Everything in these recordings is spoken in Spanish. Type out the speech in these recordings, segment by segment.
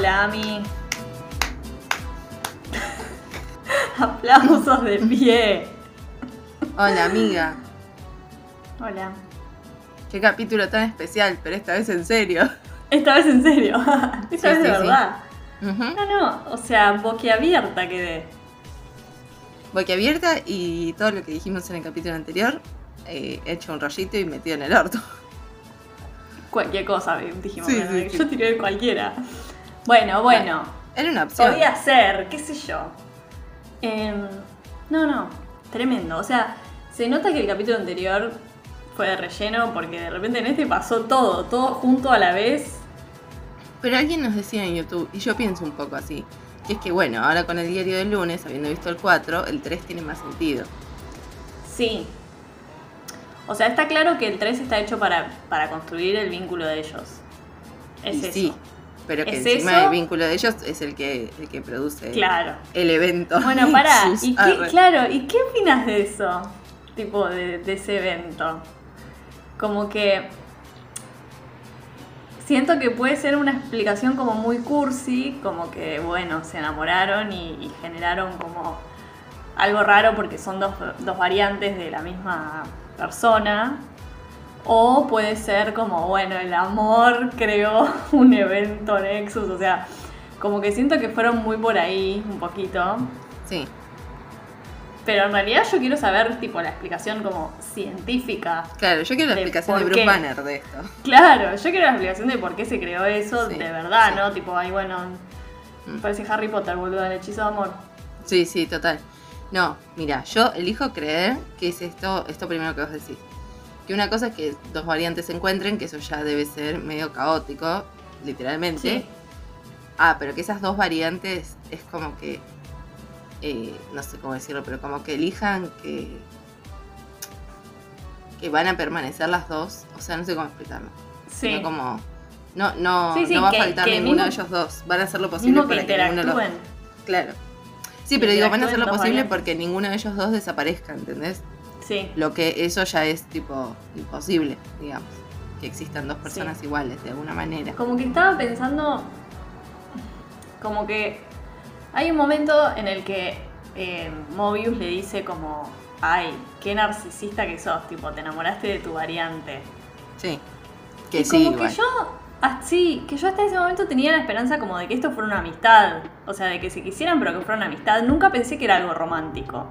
Hola, Ami. Aplausos de pie. Hola, amiga. Hola. Qué capítulo tan especial, pero esta vez en serio. Esta vez en serio. Esta Sí, vez de sí. verdad. No, no. O sea, boquiabierta quedé. Boquiabierta y todo lo que dijimos en el capítulo anterior, eh, hecho un rollito y metido en el orto. Cualquier cosa, dijimos. Yo tiré cualquiera. Bueno, bueno. Era una opción. Podía ser, qué sé yo. Em, no, no. Tremendo. O sea, se nota que el capítulo anterior fue de relleno porque de repente en este pasó todo, todo junto a la vez. Pero alguien nos decía en YouTube, y yo pienso un poco así, que es que bueno, ahora con el diario del lunes, habiendo visto el 4, el 3 tiene más sentido. Sí. O sea, está claro que el 3 está hecho para, para construir el vínculo de ellos. Es y eso. sí, pero que ¿Es encima eso? el vínculo de ellos es el que, el que produce Claro. el evento. Bueno, pará. Sus ¿Y qué, claro, ¿y qué opinas de eso? Tipo, de, de ese evento. Como que. Siento que puede ser una explicación como muy cursi, como que, bueno, se enamoraron y, y generaron como algo raro porque son dos, dos variantes de la misma persona. O puede ser como, bueno, el amor creó un evento Nexus, o sea, como que siento que fueron muy por ahí, un poquito. Sí, Pero en realidad yo quiero saber, tipo, la explicación como científica. claro, yo quiero la De explicación de Bruce qué. Banner de esto. Claro, yo quiero la explicación de por qué se creó eso Sí, de verdad, sí. ¿no? Tipo, ay, bueno, Mm. parece Harry Potter, boludo, el hechizo de amor. Sí, sí, total. No, mira, yo elijo creer que es esto, esto primero que vos decís. Que una cosa es que dos variantes se encuentren, que eso ya debe ser medio caótico, literalmente. Sí. Ah, pero que esas dos variantes es como que, eh, no sé cómo decirlo, pero como que elijan que, que van a permanecer las dos. O sea, no sé cómo explicarlo. Sí. Sino como, no, no, Sí, sí, no va a faltar que ninguno mismo- de ellos dos. Van a hacer lo posible para que ninguno de los. Claro. Sí, pero digo, van a hacer lo posible variantes. porque ninguno de ellos dos desaparezca, ¿entendés? Sí. Lo que eso ya es tipo imposible, digamos. Que existan dos personas Sí. iguales de alguna manera. Como que estaba pensando, como que hay un momento en el que eh, Mobius le dice como, ay, qué narcisista que sos, tipo, te enamoraste de tu variante. Sí. Que y sí, como igual. que yo, ah, sí, que yo hasta ese momento tenía la esperanza como de que esto fuera una amistad. O sea, de que se quisieran, pero que fuera una amistad. Nunca pensé que era algo romántico.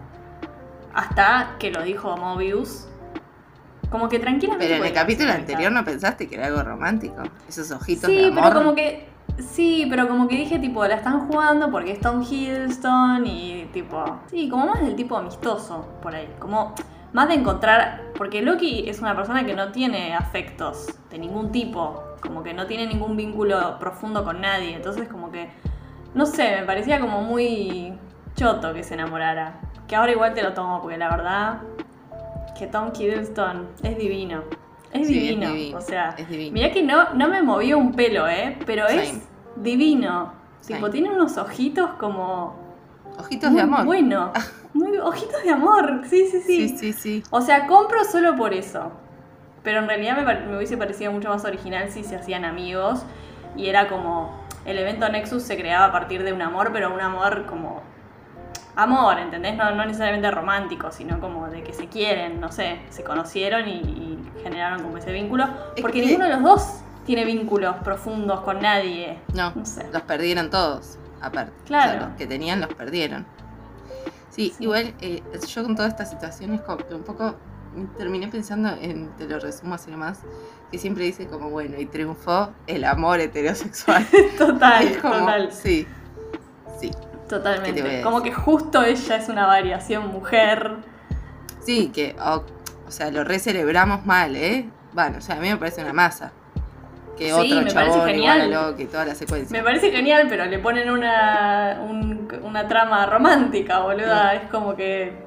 Hasta que lo dijo Mobius. Como que tranquilamente. Pero en el capítulo anterior no pensaste que era algo romántico. Esos ojitos Sí, de amor. pero como que. Sí, pero como que dije, tipo, la están jugando porque es Tom Hiddleston y tipo. Sí, como más del tipo amistoso por ahí. Como más de encontrar. Porque Loki es una persona que no tiene afectos de ningún tipo. Como que no tiene ningún vínculo profundo con nadie. Entonces, como que. No sé, me parecía como muy choto que se enamorara. Que ahora igual te lo tomo, porque la verdad. Que Tom Hiddleston es divino. Es Sí, es divino. O sea, es divino. Mirá que no, no me movió un pelo, ¿eh? Pero es divino. Same. Tipo, tiene unos ojitos como. Ojitos muy de amor. Bueno. Muy, ojitos de amor. Sí, sí, sí, Sí, sí, sí. O sea, compro solo por eso. Pero en realidad me, me hubiese parecido mucho más original si se hacían amigos. Y era como. El evento Nexus se creaba a partir de un amor, pero un amor como. Amor, ¿entendés? No, no necesariamente romántico, sino como de que se quieren, no sé, se conocieron y, y generaron como ese vínculo. Es Porque que- ninguno de los dos tiene vínculos profundos con nadie. No, No sé. los perdieron todos, aparte. Claro. O sea, los que tenían los perdieron. Sí, Sí. igual eh, yo con toda esta situación es como que un poco terminé pensando en, te lo resumo así nomás, que siempre dice como, bueno, y triunfó el amor heterosexual. Total, como, total. sí, sí. ¿Qué te voy Totalmente. a Como que justo ella es una variación mujer. Sí, que, o, o sea, lo recelebramos mal, ¿eh? Bueno, o sea, a mí me parece una masa. Que Sí, otro me parece chabón igual a genial. lo que toda la secuencia. Me parece genial, pero le ponen una, un- una trama romántica, boluda. Es como que.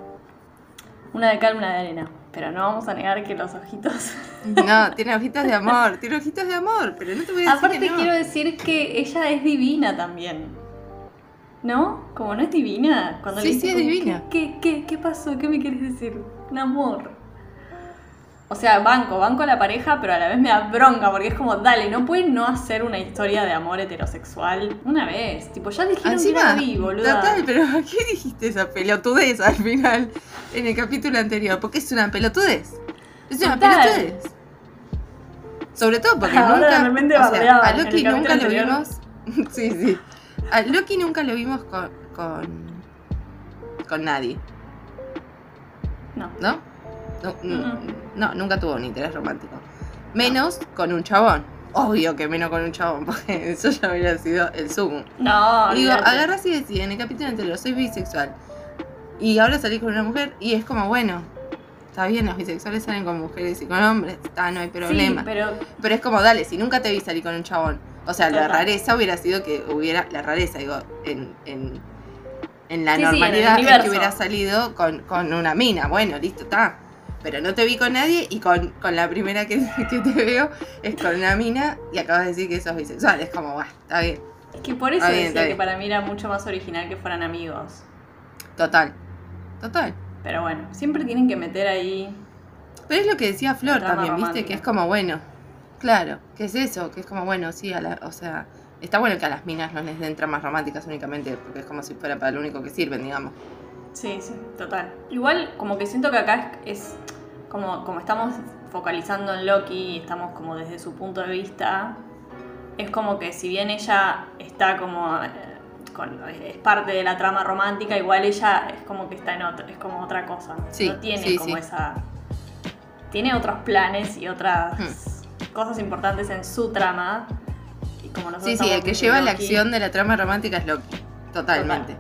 Una de cal, una de arena. Pero no vamos a negar que los ojitos. No, tiene ojitos de amor, tiene ojitos de amor, pero no te voy a decir Aparte, que no. quiero decir que ella es divina también. ¿No? Como no es divina. Cuando Sí, le sí, es como, divina. ¿qué, qué, qué, pasó? ¿Qué me quieres decir? Un amor. O sea, banco, banco a la pareja, pero a la vez me da bronca porque es como, dale, no pueden no hacer una historia de amor heterosexual una vez. Tipo, ya dijeron que era bi, boluda. total, pero ¿a qué dijiste esa pelotudez al final en el capítulo anterior? Porque es una pelotudez. Es una Total. pelotudez. Sobre todo porque Ahora nunca. de repente o sea, a Loki nunca lo vimos. sí, sí. A Loki nunca lo vimos con. con, con nadie, No. ¿no? No, no, no, nunca tuvo un interés romántico. Menos con un chabón. Obvio que menos con un chabón, porque eso ya hubiera sido el zoom. No, digo, olvídate. agarras y decís, en el capítulo anterior, soy bisexual. Y ahora salí con una mujer y es como, bueno, está bien, los bisexuales salen con mujeres y con hombres, está, no hay problema. Sí, pero pero... es como, dale, si nunca te vi salir con un chabón. O sea, la rareza hubiera sido que hubiera, la rareza, digo, en, en, en la Sí, sí, en el normalidad es que hubiera salido con, con una mina. Bueno, listo, está. Pero no te vi con nadie y con, con la primera que, que te veo es con una mina y acabas de decir que sos bisexual. Es como, bueno, está bien. es que por eso bien, decía que para mí era mucho más original que fueran amigos. Total. Total. Pero bueno, siempre tienen que meter ahí. Pero es lo que decía Flor también, ¿viste? Que es como, bueno, claro, que es eso, que es como, bueno, sí, a la, o sea, está bueno que a las minas no les den tramas románticas únicamente, porque es como si fuera para lo único que sirven, digamos. Sí, sí, total. Igual, como que siento que acá es, es como, como estamos focalizando en Loki y estamos como desde su punto de vista, es como que si bien ella está como. eh, con- es parte de la trama romántica, igual ella es como que está en otro, es como otra cosa. Sí, no tiene sí, como sí. esa. Tiene otros planes y otras Hmm. Cosas importantes en su trama. Y como nosotros Sí, sí, el que lleva la acción de la trama romántica es Loki, totalmente.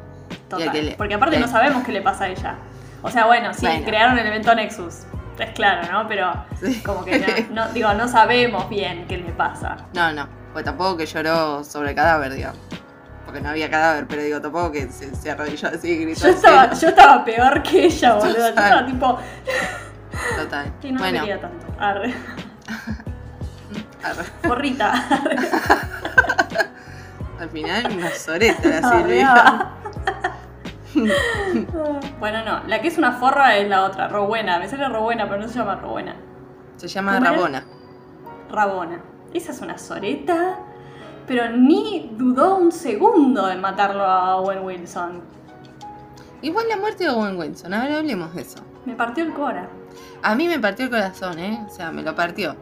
Total. Le- Porque aparte le- no sabemos qué le pasa a ella. O sea, bueno, sí, Bueno. crearon el evento Nexus. Es claro, ¿no? Pero Sí. como que no, no- digo, no sabemos bien qué le pasa. No, no, pues tampoco que lloró sobre el cadáver, digamos. Porque no había cadáver, pero digo, tampoco que se, se arrodilló así y gritó. Yo estaba, yo estaba peor que ella, boludo. Yo estaba tipo, Total. que no bueno, quería tanto. Arre. Arre. al final una soreta la Arre. Silvia. bueno, no. La que es una forra es la otra, Rowena. Me sale Rowena, pero no se llama Rowena. Se llama. Rabona. Rabona. Esa es una soreta, pero ni dudó un segundo en matarlo a Owen Wilson. Igual la muerte de Owen Wilson, ahora hablemos de eso. Me partió el cora. A mí me partió el corazón, ¿eh? O sea, me lo partió.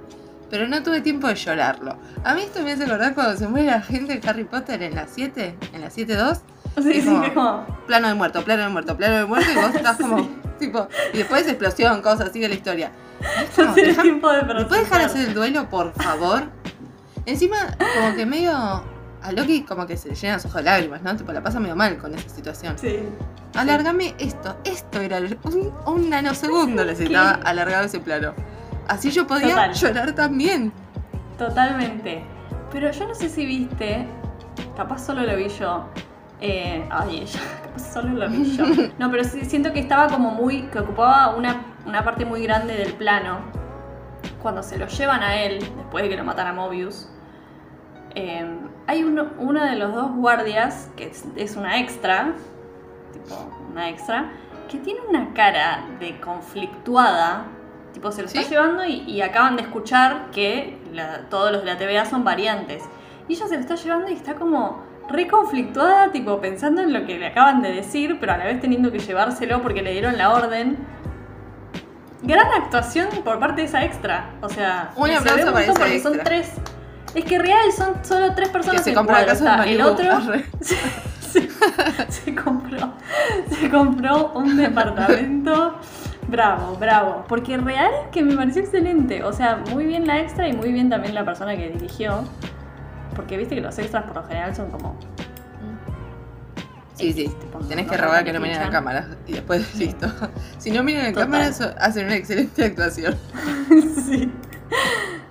Pero no tuve tiempo de llorarlo. A mí esto me hace acordar cuando se muere la gente de Harry Potter en la 7, en la 7-2. Sí, sí, como-. Plano de muerto, plano de muerto, plano de muerto. Y vos estás como, Sí. tipo. Y después explosión, cosas, sigue la historia. Como, No deja- tiempo de ¿Me puedes dejar hacer el duelo, por favor? Encima, como que medio. A Loki, como que se le llenan los ojos de lágrimas, ¿no? Tipo, la pasa medio mal con esa situación. Sí. Alárgame esto. Esto era un, un nanosegundo necesitaba ¿Qué? alargado ese plano. Así yo podía Total. llorar también. Totalmente. Pero yo no sé si viste, capaz solo lo vi yo. Eh, ay, ella, capaz solo lo vi yo. No, pero sí siento que estaba como muy. que ocupaba una, una parte muy grande del plano. Cuando se lo llevan a él, después de que lo matan a Mobius. eh, hay uno, uno de los dos guardias, que es, es una extra, tipo una extra, que tiene una cara de conflictuada. Tipo, se lo está ¿Sí? llevando y, y acaban de escuchar que la- todos los de la TVA son variantes. Y ella se lo está llevando y está como re conflictuada, tipo pensando en lo que le acaban de decir, pero a la vez teniendo que llevárselo porque le dieron la orden. Gran actuación por parte de esa extra. O sea, Un se aplauso para esa porque son tres. Es que real son solo tres Que personas se en compró cuadro. Está el otro se, se compró se compró un departamento bravo bravo porque real que me pareció excelente o sea muy bien la extra y muy bien también la persona que dirigió porque viste que los extras por lo general son como Sí, sí. Tipo, Tenés no que robar que no miren pinchan. la cámara. Y después, listo. Si no miran la Total. cámara, so- hacen una excelente actuación. sí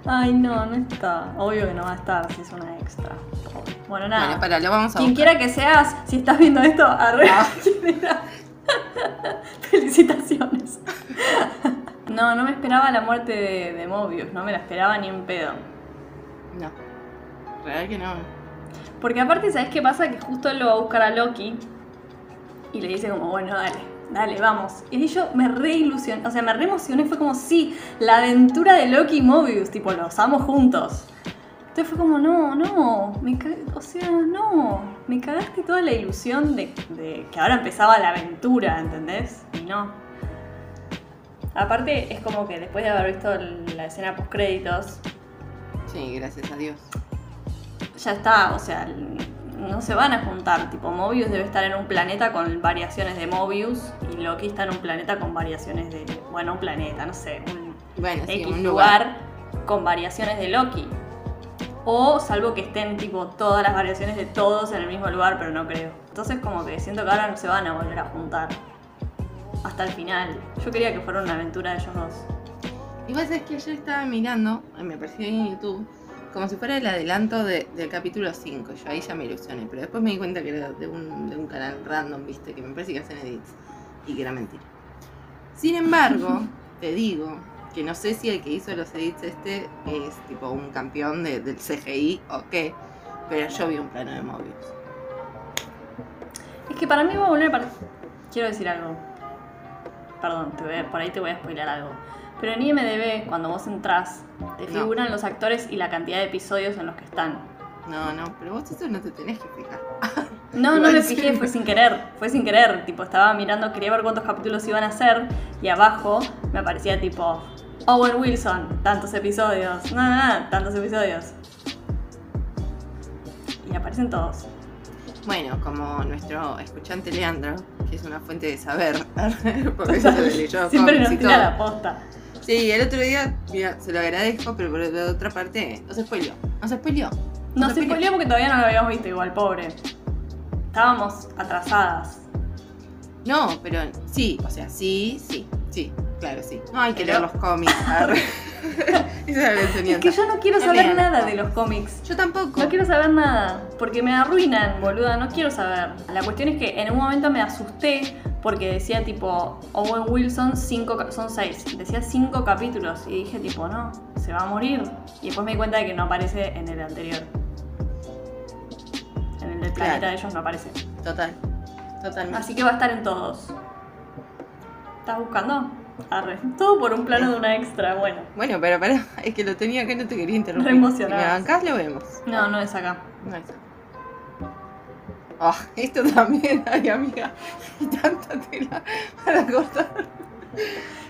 ay no no está obvio que no va a estar si es una extra bueno nada Bueno, para, lo vamos a Quien buscar. quiera que seas, si estás viendo esto, arre. Ah. Felicitaciones. No, no me esperaba la muerte de, de Mobius, no me la esperaba ni en pedo. No. Real que no. Porque aparte, ¿sabes qué pasa? Que justo él lo va a buscar a Loki y le dice como, bueno, dale, dale, vamos. Y yo me re ilusioné, o sea, me re emocioné, fue como, sí, la aventura de Loki y Mobius, tipo, los amo juntos. Entonces fue como, no, no, me o sea, no, me cagaste toda la ilusión de, de que ahora empezaba la aventura, ¿entendés? Y no. Aparte, es como que después de haber visto la escena post créditos, Sí, gracias a Dios. ya está, o sea, no se van a juntar. Tipo, Mobius debe estar en un planeta con variaciones de Mobius y Loki está en un planeta con variaciones de. Bueno, un planeta, no sé, un Bueno, sí, X un lugar. lugar. con variaciones de Loki. O salvo que estén tipo todas las variaciones de todos en el mismo lugar, pero no creo. Entonces como que siento que ahora no se van a volver a juntar. Hasta el final. Yo quería que fuera una aventura de ellos dos. Igual es que ayer estaba mirando, eh, me apareció en YouTube, como si fuera el adelanto de- del capítulo 5. Yo ahí ya me ilusioné, pero después me di cuenta que era de un, de un canal random, viste, que me parece que hacen edits y que era mentira. Sin embargo, te digo que no sé si el que hizo los edits este es tipo un campeón de- del CGI o qué, pero yo vi un plano de Mobius. Es que para mí va a volver para... Quiero decir algo. Perdón, te voy a- por ahí te voy a spoiler algo. Pero en IMDB, cuando vos entrás, te No. figuran los actores y la cantidad de episodios en los que están. No, no, pero vos eso no te tenés que fijar. No, no me fijé, fue sin querer, fue sin querer. Tipo, estaba mirando, quería ver cuántos capítulos iban a ser y abajo me aparecía tipo Owen Wilson, tantos episodios, no, no, no, tantos episodios. Y aparecen todos. Bueno, como nuestro escuchante Leandro, que es una fuente de saber, porque se le leyó Siempre nos tira la posta. Sí, el otro día, mira, se lo agradezco, pero por la otra parte, nos spoileó. Nos spoileó. No Nos se spoileó porque todavía no lo habíamos visto igual, pobre. Estábamos atrasadas. No, pero sí, o sea, sí, sí, sí, claro, sí. No hay que Pero- leer los cómics. Esa es la Es que yo no quiero saber nada de los cómics. Yo tampoco. No quiero saber nada, porque me arruinan, boluda, no quiero saber. La cuestión es que en un momento me asusté porque decía tipo, Owen Wilson cinco, son seis, decía cinco capítulos y dije tipo, no, se va a morir. Y después me di cuenta de que no aparece en el anterior. En el del planeta Claro. de ellos no aparece. Total, totalmente. Así que va a estar en todos. ¿Estás buscando? Arre. Todo por un plano de una extra, bueno. Bueno, pero pará, es que lo tenía acá y no te quería interrumpir. Re emocionada. Si me bancás, lo vemos. No, no es acá. No es. Ah, esto también, ay amiga, y tanta tela para cortar.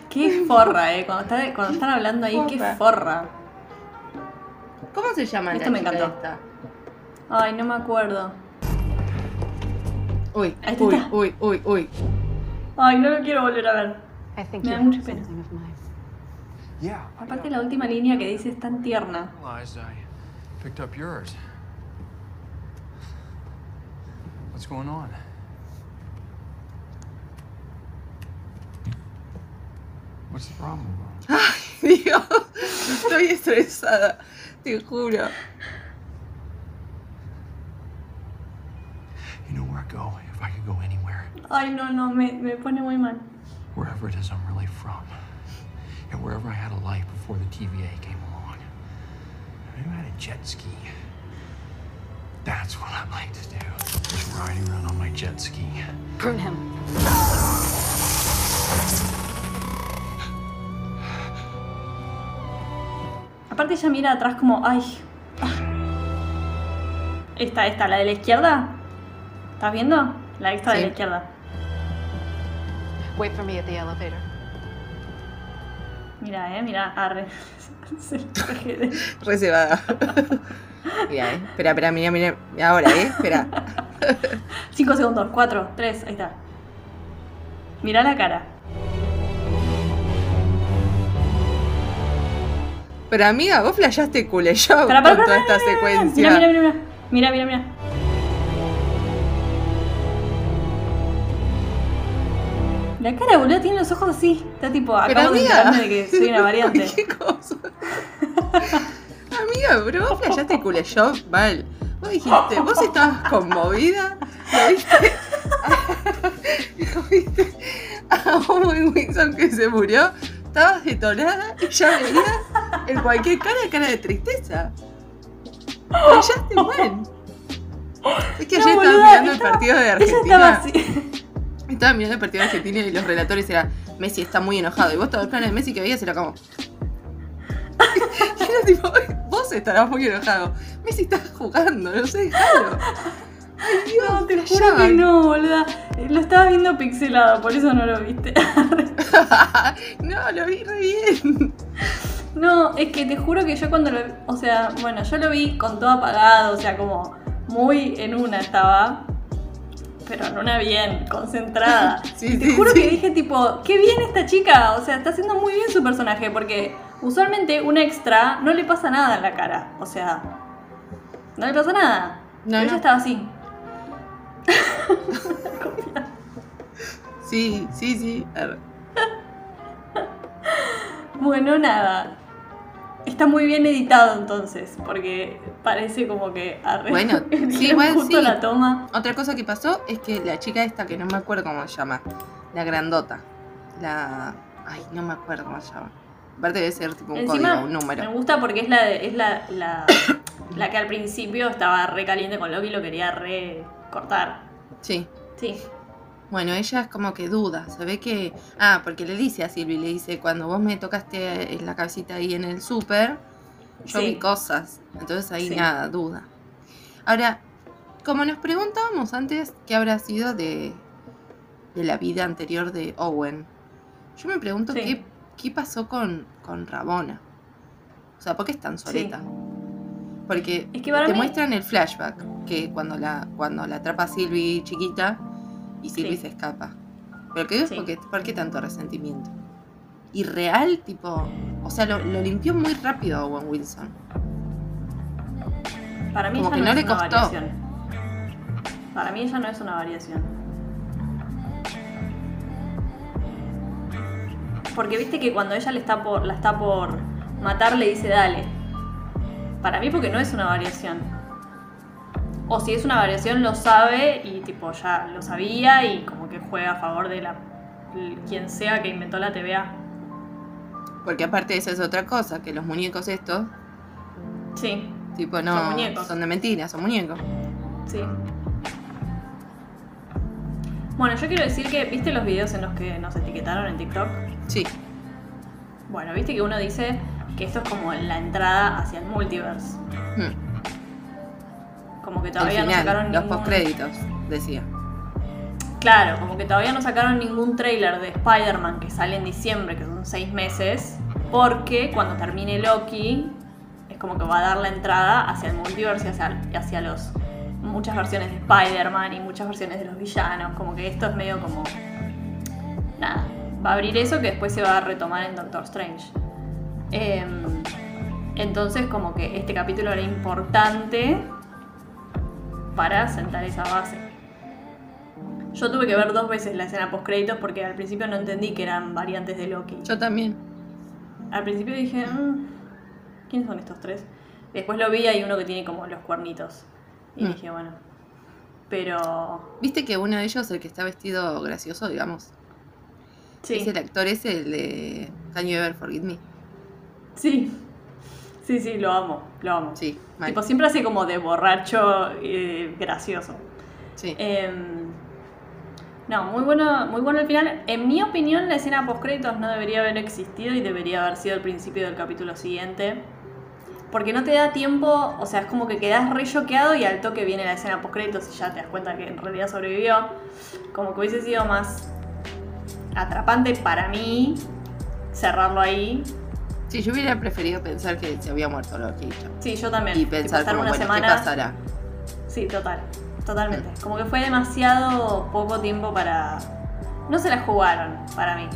Qué forra, eh. Cuando, está- cuando están hablando ahí, qué Forra. ¿Cómo se llama Esto la me chica encantó. esta? Ay, no me acuerdo. Uy, uy, uy, uy, uy. Ay, no lo quiero volver a ver. I think Me da mucha pena. something of mine. Yeah. I, Aparte la última línea que dice es tan tierna. picked up yours. What's going on? What's the problem? Dios, estoy estresada, te juro. You know where I go if I could go anywhere. Ay, no, no, me, me pone muy mal. Wherever it is I'm really from. And wherever I had a life before the TVA came along. Maybe I had a jet ski. That's what I'd like to do. Just riding around on my jet ski. Prune him. Aparte ella mira atrás como, ay. ah. Esta, esta, la de la izquierda. ¿Estás viendo? La extra de Sí. la izquierda. Wait for me at the elevator. Mira, eh, mira, arre. Reservada. Mira, eh. Espera, espera, mira, mira. Ahora, eh. Espera. Cinco segundos, cuatro, tres, ahí está. Mira la cara. Pero amiga, vos flashaste Cule Show Pará, con pará, toda pará, esta secuencia. Mira, mira, mira, mira. Mira, mira, La cara, boludo, tiene los ojos así. Está tipo, Pero acabo de enterarme de que soy una variante. ¿Qué cosa? amiga, pero vos flashaste Cule Show mal. Vos dijiste, vos estabas conmovida. ¿Lo viste? ¿Lo viste? A Owen Wilson que se murió. Estabas detonada y ya veías en cualquier cara cara de tristeza. Flashaste mal. Es que No, ayer boluda, mirando el estaba- partido de Ella estaba Argentina. así. Estaba mirando el partido de Argentina y los relatores eran Messi está muy enojado. Y vos todo el plan de Messi que veías era como. y era tipo, vos estarás muy enojado. Messi está jugando, no sé, déjalo. Ay, Dios, No, te juro que no, boluda. Lo estaba viendo pixelado, por eso no lo viste. no, lo vi re bien. No, es que te juro que yo cuando lo o sea, bueno, yo lo vi con todo apagado, o sea, como muy en una estaba, pero en una bien, concentrada. Sí, te sí, juro sí. que dije tipo, qué bien esta chica, o sea, está haciendo muy bien su personaje, porque usualmente un extra no le pasa nada en la cara, o sea, no le pasa nada. No, pero ella no. estaba así. Sí, sí, sí. Arre. Bueno, nada. Está muy bien editado entonces, porque parece como que arre- Bueno, sí, igual justo sí. la toma. Otra cosa que pasó es que la chica esta, que no me acuerdo cómo se llama, la grandota, la... Ay, no me acuerdo cómo se llama. Aparte debe ser tipo un Encima, código, un me número. gusta porque es la de- es la, la, la que al principio estaba re caliente con Loki y lo quería re cortar. Sí. Sí, Bueno, ella es como que duda, se ve que... Ah, porque le dice a Silvi, le dice, cuando vos me tocaste en la cabecita ahí en el súper, yo Sí. vi cosas. Entonces ahí Sí. nada, duda. Ahora, como nos preguntábamos antes, ¿qué habrá sido de, de la vida anterior de Owen? Yo me pregunto Sí. qué, qué pasó con, con Rabona. O sea, ¿por qué es tan soleta? Porque Es que para te mí- muestran el flashback, que cuando la, cuando la atrapa Sylvie chiquita y Sylvie Sí. se escapa. Pero que digo es ¿por qué tanto resentimiento? Y real, tipo, o sea, lo, lo limpió muy rápido a Owen Wilson. para mí Como que no es le una costó. variación. Para mí ella no es una variación. Porque viste que cuando ella le está por, la está por matar le dice dale. Para mí porque no es una variación. O si es una variación lo sabe y tipo ya lo sabía y como que juega a favor de la quien sea que inventó la TVA. Porque aparte esa es otra cosa, que los muñecos estos, Sí, tipo, no, Son muñecos. son de mentira, son muñecos. sí. Bueno, yo quiero decir que, ¿viste los videos en los que nos etiquetaron en TikTok? Sí, Bueno, viste que uno dice que esto es como la entrada hacia el multiverse. Hmm. Como que todavía no sacaron los ningún... postcréditos, decía. Claro, como que todavía no sacaron ningún trailer de Spider-Man que sale en diciembre, que son seis meses, porque cuando termine Loki es como que va a dar la entrada hacia el y hacia, y hacia los muchas versiones de Spider-Man y muchas versiones de los villanos, como que esto es medio como nada, va a abrir eso que después se va a retomar en Doctor Strange. Em, entonces como que este capítulo era importante para sentar esa base. Yo tuve que ver dos veces la escena post créditos porque al principio no entendí que eran variantes de Loki. Yo también. Al principio dije, "Mm, ¿quiénes son estos tres? Después lo vi y hay uno que tiene como los cuernitos. Y Mm. dije, bueno. Pero. ¿Viste que uno de ellos, el que está vestido gracioso, digamos, Sí. es el actor ese, el de Can You Ever Forgive Me? Sí. Sí, sí, lo amo. Lo amo. Sí, mal. Tipo, siempre hace como de borracho eh, gracioso. Sí. Em, no, muy bueno, muy bueno el final. En mi opinión, la escena post créditos no debería haber existido y debería haber sido el principio del capítulo siguiente. Porque no te da tiempo, o sea, es como que quedas re choqueado y al toque viene la escena post créditos y ya te das cuenta que en realidad sobrevivió. Como que hubiese sido más atrapante para mí cerrarlo ahí. Sí, yo hubiera preferido pensar que se había muerto Loki. Sí, yo también. Y pensar como, una bueno, semana- ¿qué pasará? Sí, total. Totalmente. Como que fue demasiado poco tiempo para. No se la jugaron para mí.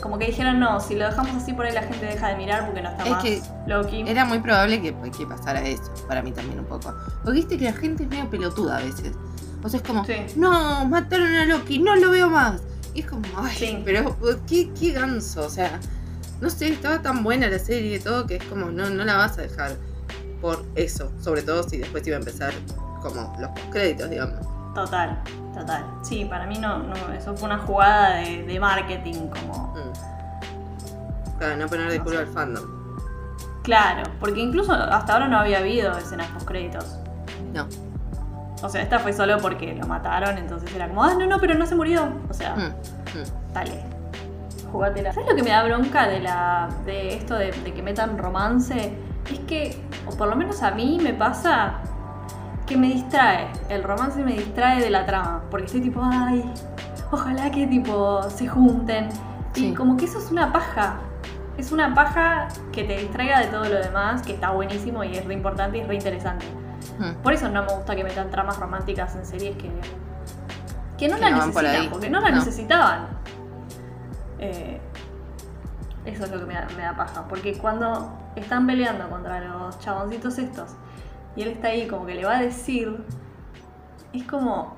Como que dijeron, no, si lo dejamos así por ahí la gente deja de mirar porque no está Es más que Loki. Era muy probable que, que pasara eso, para mí también un poco. Porque viste que la gente es medio pelotuda a veces. O sea, es como, Sí. no, mataron a Loki, no lo veo más. Y es como, ay, Sí. pero qué, qué ganso, o sea, no sé, estaba tan buena la serie y todo que es como, no, no la vas a dejar por eso. Sobre todo si después iba a empezar como los créditos, digamos. Total, total. Sí, para mí no, no eso fue una jugada de, de marketing como. Mm. Para no poner de No culo sé. al fandom. Claro, porque incluso hasta ahora no había habido escenas post créditos. No. O sea, esta fue solo porque lo mataron, entonces era como, ah, no, no, pero no se murió. O sea, Mm, mm. dale. Jugatela. ¿Sabes lo que me da bronca de la. de esto de, de que metan romance? Es que, o por lo menos a mí me pasa que me distrae. El romance me distrae de la trama. Porque estoy tipo, ay, ojalá que tipo se junten. Sí. Y como que eso es una paja. Es una paja que te distraiga de todo lo demás, que está buenísimo y es re importante y es re interesante. Mm. Por eso no me gusta que metan tramas románticas en series que, que no Que la no por necesitan, porque no la No. necesitaban. Eh, eso es lo que me da, me da paja, porque cuando están peleando contra los chaboncitos estos y él está ahí como que le va a decir, es como...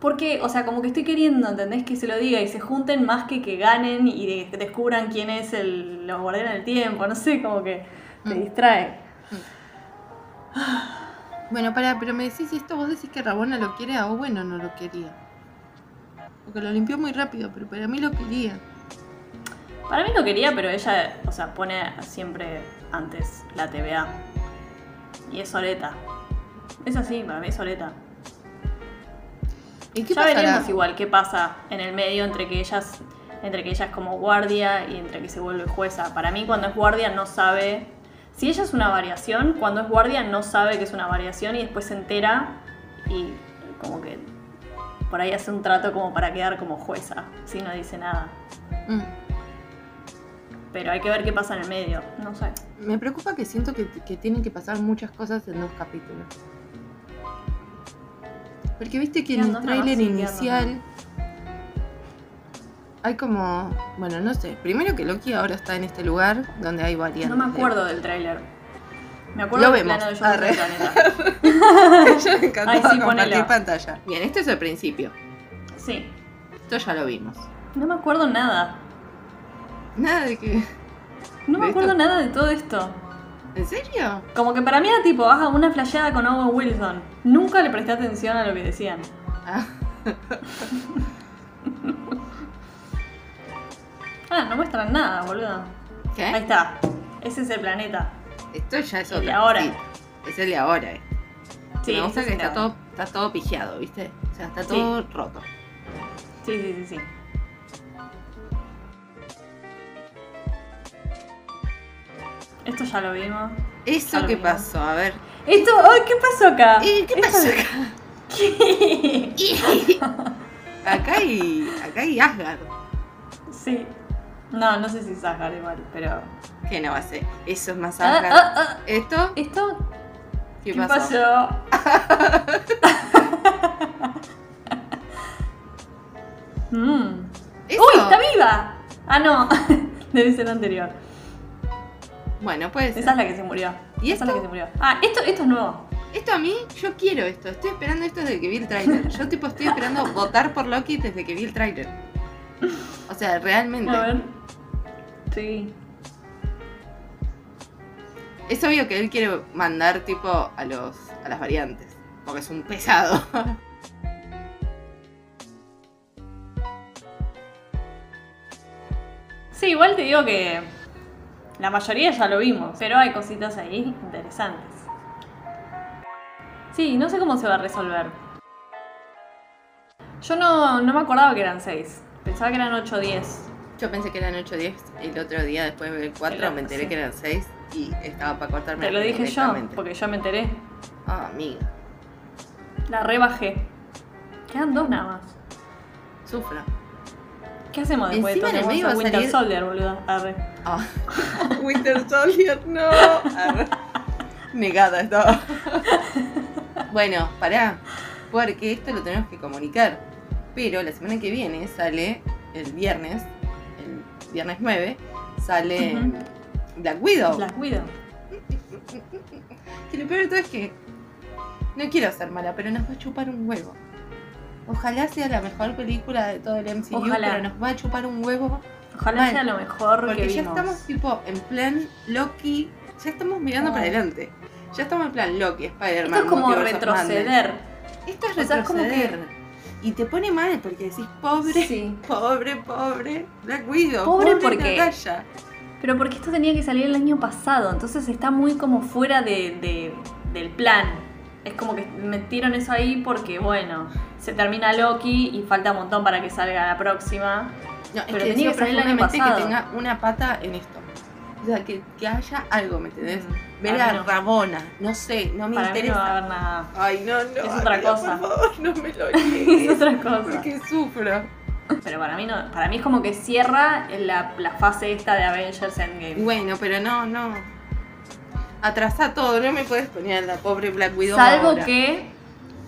Porque, o sea, como que estoy queriendo, ¿entendés? Que se lo diga y se junten más que que ganen y de- descubran quién es el, los guardianes del tiempo, no sé, como que te Mm. distrae. Bueno, para, pero me decís esto, vos decís que Rabona lo quiere, o bueno, no lo quería. Porque lo limpió muy rápido, pero para mí lo quería. Para mí lo quería, pero ella, o sea, pone siempre antes la TVA. Y es Soreta. Es así, para mí es Soreta. ¿Y qué Ya pasará? veremos igual qué pasa en el medio entre que ellas entre que ella es como guardia y entre que se vuelve jueza. Para mí cuando es guardia no sabe si ella es una variación, cuando es guardia no sabe que es una variación y después se entera y como que por ahí hace un trato como para quedar como jueza, si no dice nada. Mm. Pero hay que ver qué pasa en el medio, no sé. Me preocupa que siento que, que tienen que pasar muchas cosas en dos capítulos. Porque viste que en el tráiler inicial hay como, bueno, no sé, primero que Loki ahora está en este lugar donde hay variantes. No me de- acuerdo del tráiler. Me acuerdo Lo del vemos. plano de Yo Arre. planeta. Ya me encantó Ay, sí, compartir ponelo. pantalla. Bien, esto es el principio. Sí. Esto ya lo vimos. No me acuerdo nada. Nada de que. No me ¿De acuerdo esto? nada de todo esto. ¿En serio? Como que para mí era tipo, haga una flasheada con Owen Wilson. Nunca le presté atención a lo que decían. Ah, Ah, no muestran nada, boludo. Ahí ¿Qué? está. Ese es el planeta. Esto ya es El otro. de ahora. sí. Es el de ahora. eh. Sí, me gusta que está todo, está todo pijeado, ¿viste? O sea, está Sí. todo roto. Sí, sí, sí, sí. Esto ya lo vimos. ¿Eso lo qué vimos. pasó? A ver. Esto, ay, ¿qué pasó acá? ¿Y qué Esto- pasó ¿Qué? acá hay. Acá hay Asgard. Sí. No, no sé si es Asgard igual, pero. ¿Qué no va a ser? Eso es más Ah, Asgard. ah, ah. ¿Esto? ¿Esto ¿Qué, qué pasó? Mm. ¡Uy, está viva! Ah, no. Debe ser la anterior. Bueno, puede ser. Esa es la que se murió. ¿Y Esa es la esto? que se murió. Ah, esto, esto es nuevo. Esto a mí, yo quiero esto. Estoy esperando esto desde que vi el tráiler. Yo tipo estoy esperando votar por Loki desde que vi el tráiler. O sea, realmente. A ver. Sí. Es obvio que él quiere mandar tipo a los a las variantes. Porque es un pesado. Sí, igual te digo que la mayoría ya lo vimos, pero hay cositas ahí interesantes. Sí, no sé cómo se va a resolver. Yo no, no me acordaba que eran 6. Pensaba que eran 8 o 10. Yo pensé que eran 8 o 10. El otro día, después de ver 4, El- me enteré sí. que eran 6 y estaba para cortarme Te lo dije yo, porque yo me enteré. Ah, amiga. La rebajé. Quedan dos nada más. Sufra. ¿Qué hacemos después Encima de en todo? el medio Winter salir- Soldier, boludo. Arre. Ah. Winter Soldier, no. Arre. Negada estaba. bueno, pará. Porque esto lo tenemos que comunicar. Pero la semana que viene sale, el viernes, el viernes 9, sale Ujú. Black Widow. Las cuido. Que lo peor de todo es que no quiero ser mala, pero nos va a chupar un huevo. Ojalá sea la mejor película de todo el MCU, Ojalá. pero nos va a chupar un huevo. Ojalá Mal. sea lo mejor Porque que ya vimos. estamos tipo en plan Loki, ya estamos mirando Oh. para adelante. Ya estamos en plan Loki, Spider-Man. Esto es como retroceder. Esto es O sea, es como retroceder. Y te pone mal porque decís pobre, Sí. pobre, pobre Black Widow. Pobre porque- Natalia. Pero porque esto tenía que salir el año pasado, entonces está muy como fuera de, de- del plan. es como que metieron eso ahí porque, bueno, se termina Loki y falta un montón para que salga la próxima. No, es Pero que tenía que salir el año profundamente que tenga una pata en esto. O sea, que, que haya algo, ¿me entendés? Mm, Ver a no. Rabona, no sé, no me Para mí no interesa. va a haber nada. Ay, no, no. Es otra cosa. Por favor, no me lo Es niegues. otra cosa. Porque sufro. Pero para mí no, para mí es como que cierra la, la fase esta de Avengers Endgame. Bueno, pero no, no. Atrasa todo, no me puedes poner a la pobre Black Widow. Salvo ahora. que,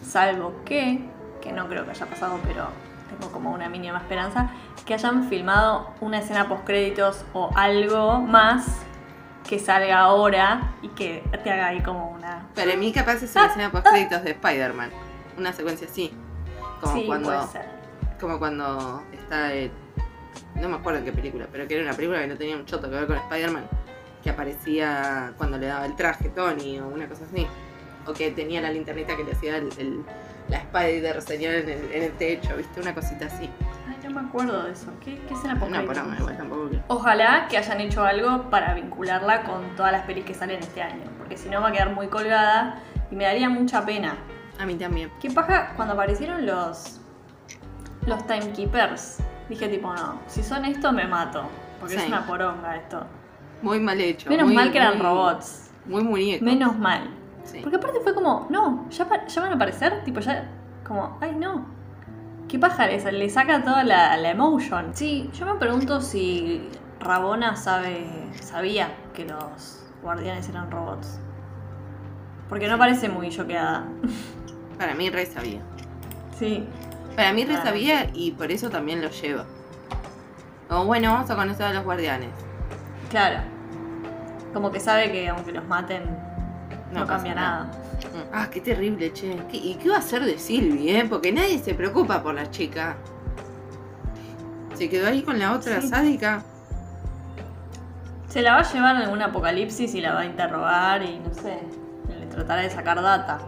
salvo que, que no creo que haya pasado, pero tengo como una mínima esperanza, que hayan filmado una escena post créditos o algo más que salga ahora y que te haga ahí como una... Para mí, capaz es una escena post créditos de Spider-Man. Una secuencia así. Como sí, cuando. puede ser. Como cuando está el- No me acuerdo en qué película, pero que era una película que no tenía un choto que ver con Spider-Man. Que aparecía cuando le daba el traje Tony o una cosa así. O que tenía la linternita que le hacía el, el- la Spider señal en el, en el techo, ¿viste? Una cosita así. No me acuerdo de eso. ¿Qué, qué escena post No, créditos? pero igual tampoco que. Ojalá que hayan hecho algo para vincularla con todas las pelis que salen este año, porque si no va a quedar muy colgada y me daría mucha pena. A mí también. ¿Qué paja cuando aparecieron los los timekeepers? Dije tipo, no, si son esto me mato, porque Sí. es una poronga esto. Muy mal hecho. Menos muy- mal que eran muy- robots. Muy muñecos. Menos mal. Sí. Porque aparte fue como, no, ya, pa- ya van a aparecer, tipo ya, como, ay no. ¿Qué paja le, le saca toda la, la emotion? Sí, yo me pregunto si Rabona sabe, sabía que los guardianes eran robots. Porque no parece muy choqueada. Para mí re sabía. Sí. Para mí re Ah. sabía y por eso también lo llevo. Como bueno, vamos a conocer a los guardianes. Claro. Como que sabe que aunque los maten, no, cambia nada. nada. Ah, qué terrible, che. ¿Qué- ¿Y qué va a hacer de Sylvie, eh? Porque nadie se preocupa por la chica. Se quedó ahí con la otra Sí. sádica. Se la va a llevar en algún apocalipsis y la va a interrogar y no sé, le tratará de sacar data.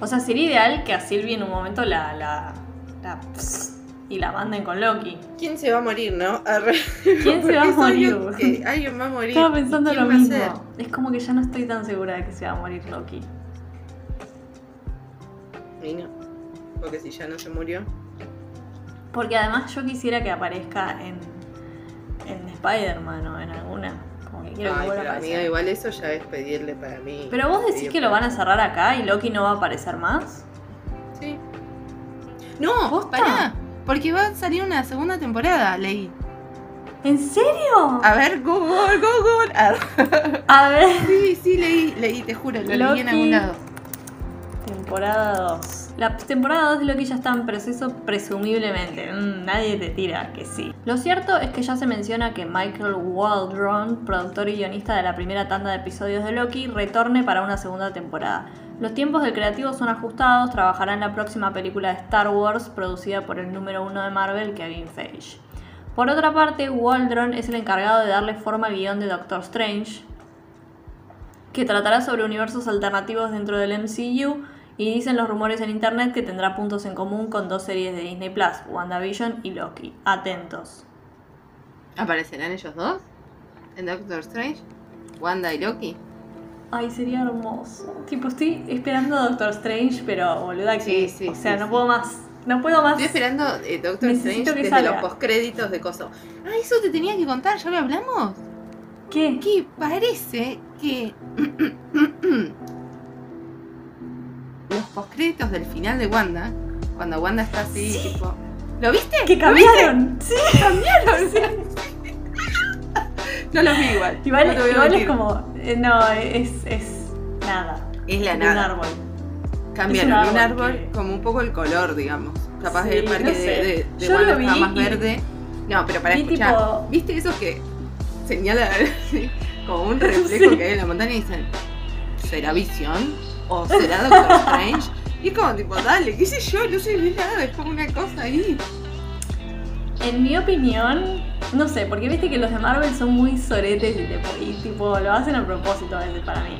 O sea, sería ideal que a Sylvie en un momento la, la, y la manden con Loki. ¿Quién se va a morir, no? Arre. ¿Quién se va a morir? que alguien va a morir. Estaba pensando ¿Y quién lo mismo. Es como que ya no estoy tan segura de que se va a morir Loki. Y no. Porque si ya no se murió. Porque además yo quisiera que aparezca en, en Spider-Man o en alguna. Como que quiero que Ay, vuelva pero a amiga, igual eso ya es pedirle para mí. Pero vos decís que lo van a cerrar acá y Loki no va a aparecer más. Sí. No, ¿Posta? pará. Porque va a salir una segunda temporada, leí. ¿En serio? A ver, Google, Google. A ver. sí, sí, leí, leí, te juro, lo leí en Loki. algún lado. Temporada 2. La temporada 2 de Loki ya está en proceso presumiblemente. Mm, nadie te tira que sí. Lo cierto es que ya se menciona que Michael Waldron, productor y guionista de la primera tanda de episodios de Loki, retorne para una segunda temporada. Los tiempos del creativo son ajustados, trabajará en la próxima película de Star Wars producida por el número uno de Marvel, Kevin Feige. Por otra parte, Waldron es el encargado de darle forma al guion de Doctor Strange, que tratará sobre universos alternativos dentro del MCU y dicen los rumores en internet que tendrá puntos en común con dos series de Disney Plus, WandaVision y Loki. Atentos. ¿Aparecerán ellos dos? ¿En Doctor Strange? ¿Wanda y Loki? Ay, sería hermoso. Tipo, estoy esperando a Doctor Strange, pero boluda que. Sí, sí, o sea, sí, no puedo más. No puedo más. Estoy esperando eh, Doctor Necesito Strange que desde salga. los postcréditos de Coso. Ah, eso te tenía que contar, ¿ya lo hablamos? ¿Qué? Que parece que los postcréditos del final de Wanda, cuando Wanda está así, Sí. tipo. ¿Lo viste? ¿Que ¿Lo viste? cambiaron? Sí, cambiaron. Sí. No los vi igual. Igual, no igual es como. eh, no, es, es nada. Es la De nada. Un árbol. Cambiaron Es un un árbol que- como un poco el color, digamos. Capaz Sí, el parque no de, sé. de, de Yo lo vi más y- verde. No, pero para vi escuchar. tipo- ¿Viste esos que señalan así, como un reflejo Sí. que hay en la montaña y dicen, ¿será visión? ¿O será Doctor Strange? Y es como tipo, dale, qué sé yo, no ve nada, es como una cosa ahí. En mi opinión, no sé, porque viste que los de Marvel son muy soretes y, tipo, y, tipo lo hacen a propósito a veces para mí.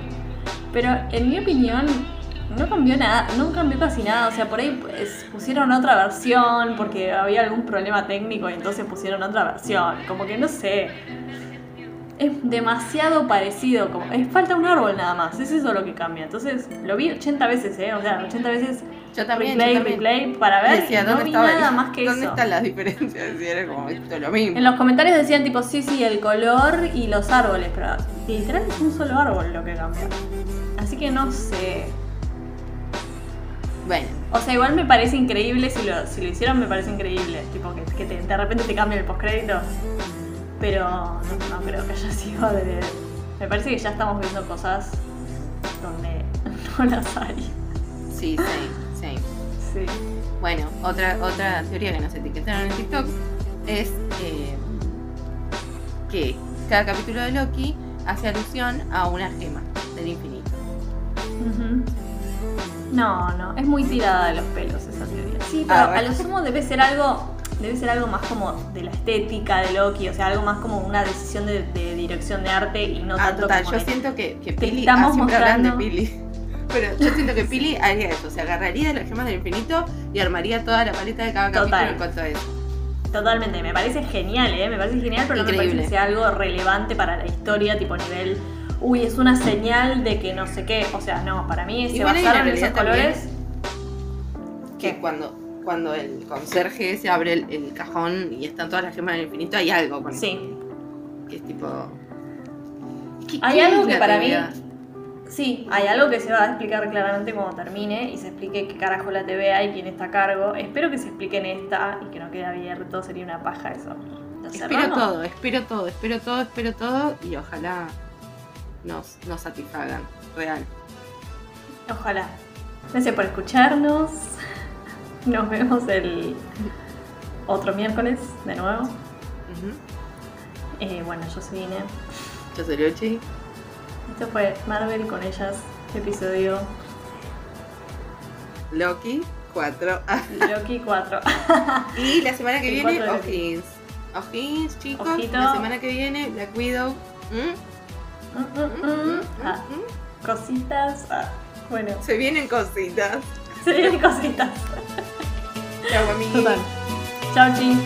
Pero en mi opinión, no cambió nada, no cambió casi nada. O sea, por ahí pues, pusieron otra versión porque había algún problema técnico y entonces pusieron otra versión. Como que no sé. es demasiado parecido. Como, falta un árbol nada más. Es eso lo que cambia. Entonces, lo vi 80 veces, ¿eh? O sea, 80 veces Yo también, replay, yo también. replay para ver. Decía, no ¿dónde vi estaba nada el- más que ¿Dónde eso. están las diferencias? Y era como, esto lo mismo. En los comentarios decían tipo, sí, sí, el color y los árboles, pero literal es un solo árbol lo que cambia. Así que no sé. Bueno, O sea, igual me parece increíble, si lo, si lo hicieron me parece increíble. Tipo, que, que te- de repente te cambie el postcrédito. Pero no, no creo que haya sido de... Me parece que ya estamos viendo cosas donde no las hay. sí, sí, sí. Bueno, otra, otra teoría que nos etiquetaron en TikTok es eh, que cada capítulo de Loki hace alusión a una gema del infinito. No, no, es muy tirada de los pelos esa teoría. Sí, pero Ah, a lo sumo debe ser algo, debe ser algo más como de la estética de Loki, o sea, algo más como una decisión de, de dirección de arte y no Ah, tanto total, como yo de- siento que, que Pili, estamos ah, siempre hablan de mostrando- Pili. Pero yo siento que Pili haría eso, se agarraría de las gemas del infinito y armaría toda la paleta de cada capítulo Total. en cuanto a eso. Totalmente, me parece genial, ¿eh? Me parece genial, pero no me Increíble. parece que sea algo relevante para la historia, tipo nivel, uy, es una señal de que no sé qué. O sea, no, para mí se basaron en esos colores. Que ¿Qué? cuando, cuando el conserje se abre el, el cajón y están todas las gemas del infinito, hay algo con Sí, Que es tipo. ¿Qué- Hay qué algo es que para mí-? Sí, hay algo que se va a explicar claramente cuando termine y se explique qué carajo la TVA y quién está a cargo. Espero que se explique en esta y que no quede abierto, sería una paja eso. ¿Lo Espero todo, espero todo, espero todo, espero todo y ojalá nos, nos satisfagan. Real. Ojalá. Gracias por escucharnos. Nos vemos el otro miércoles de nuevo. Eh, bueno, yo soy Ine. Yo soy Luchi. Esto fue Marvel con ellas, episodio Loki 4. Loki 4. y la semana que El viene. O'Higgins. O'Higgins, chicos. Ojito. La semana que viene, Black Widow. ¿Mm? Mm, mm, mm. Ah, ¿Mm? cositas. Ah, bueno, Se vienen cositas. se vienen cositas. Chau. Total. Chao, ching.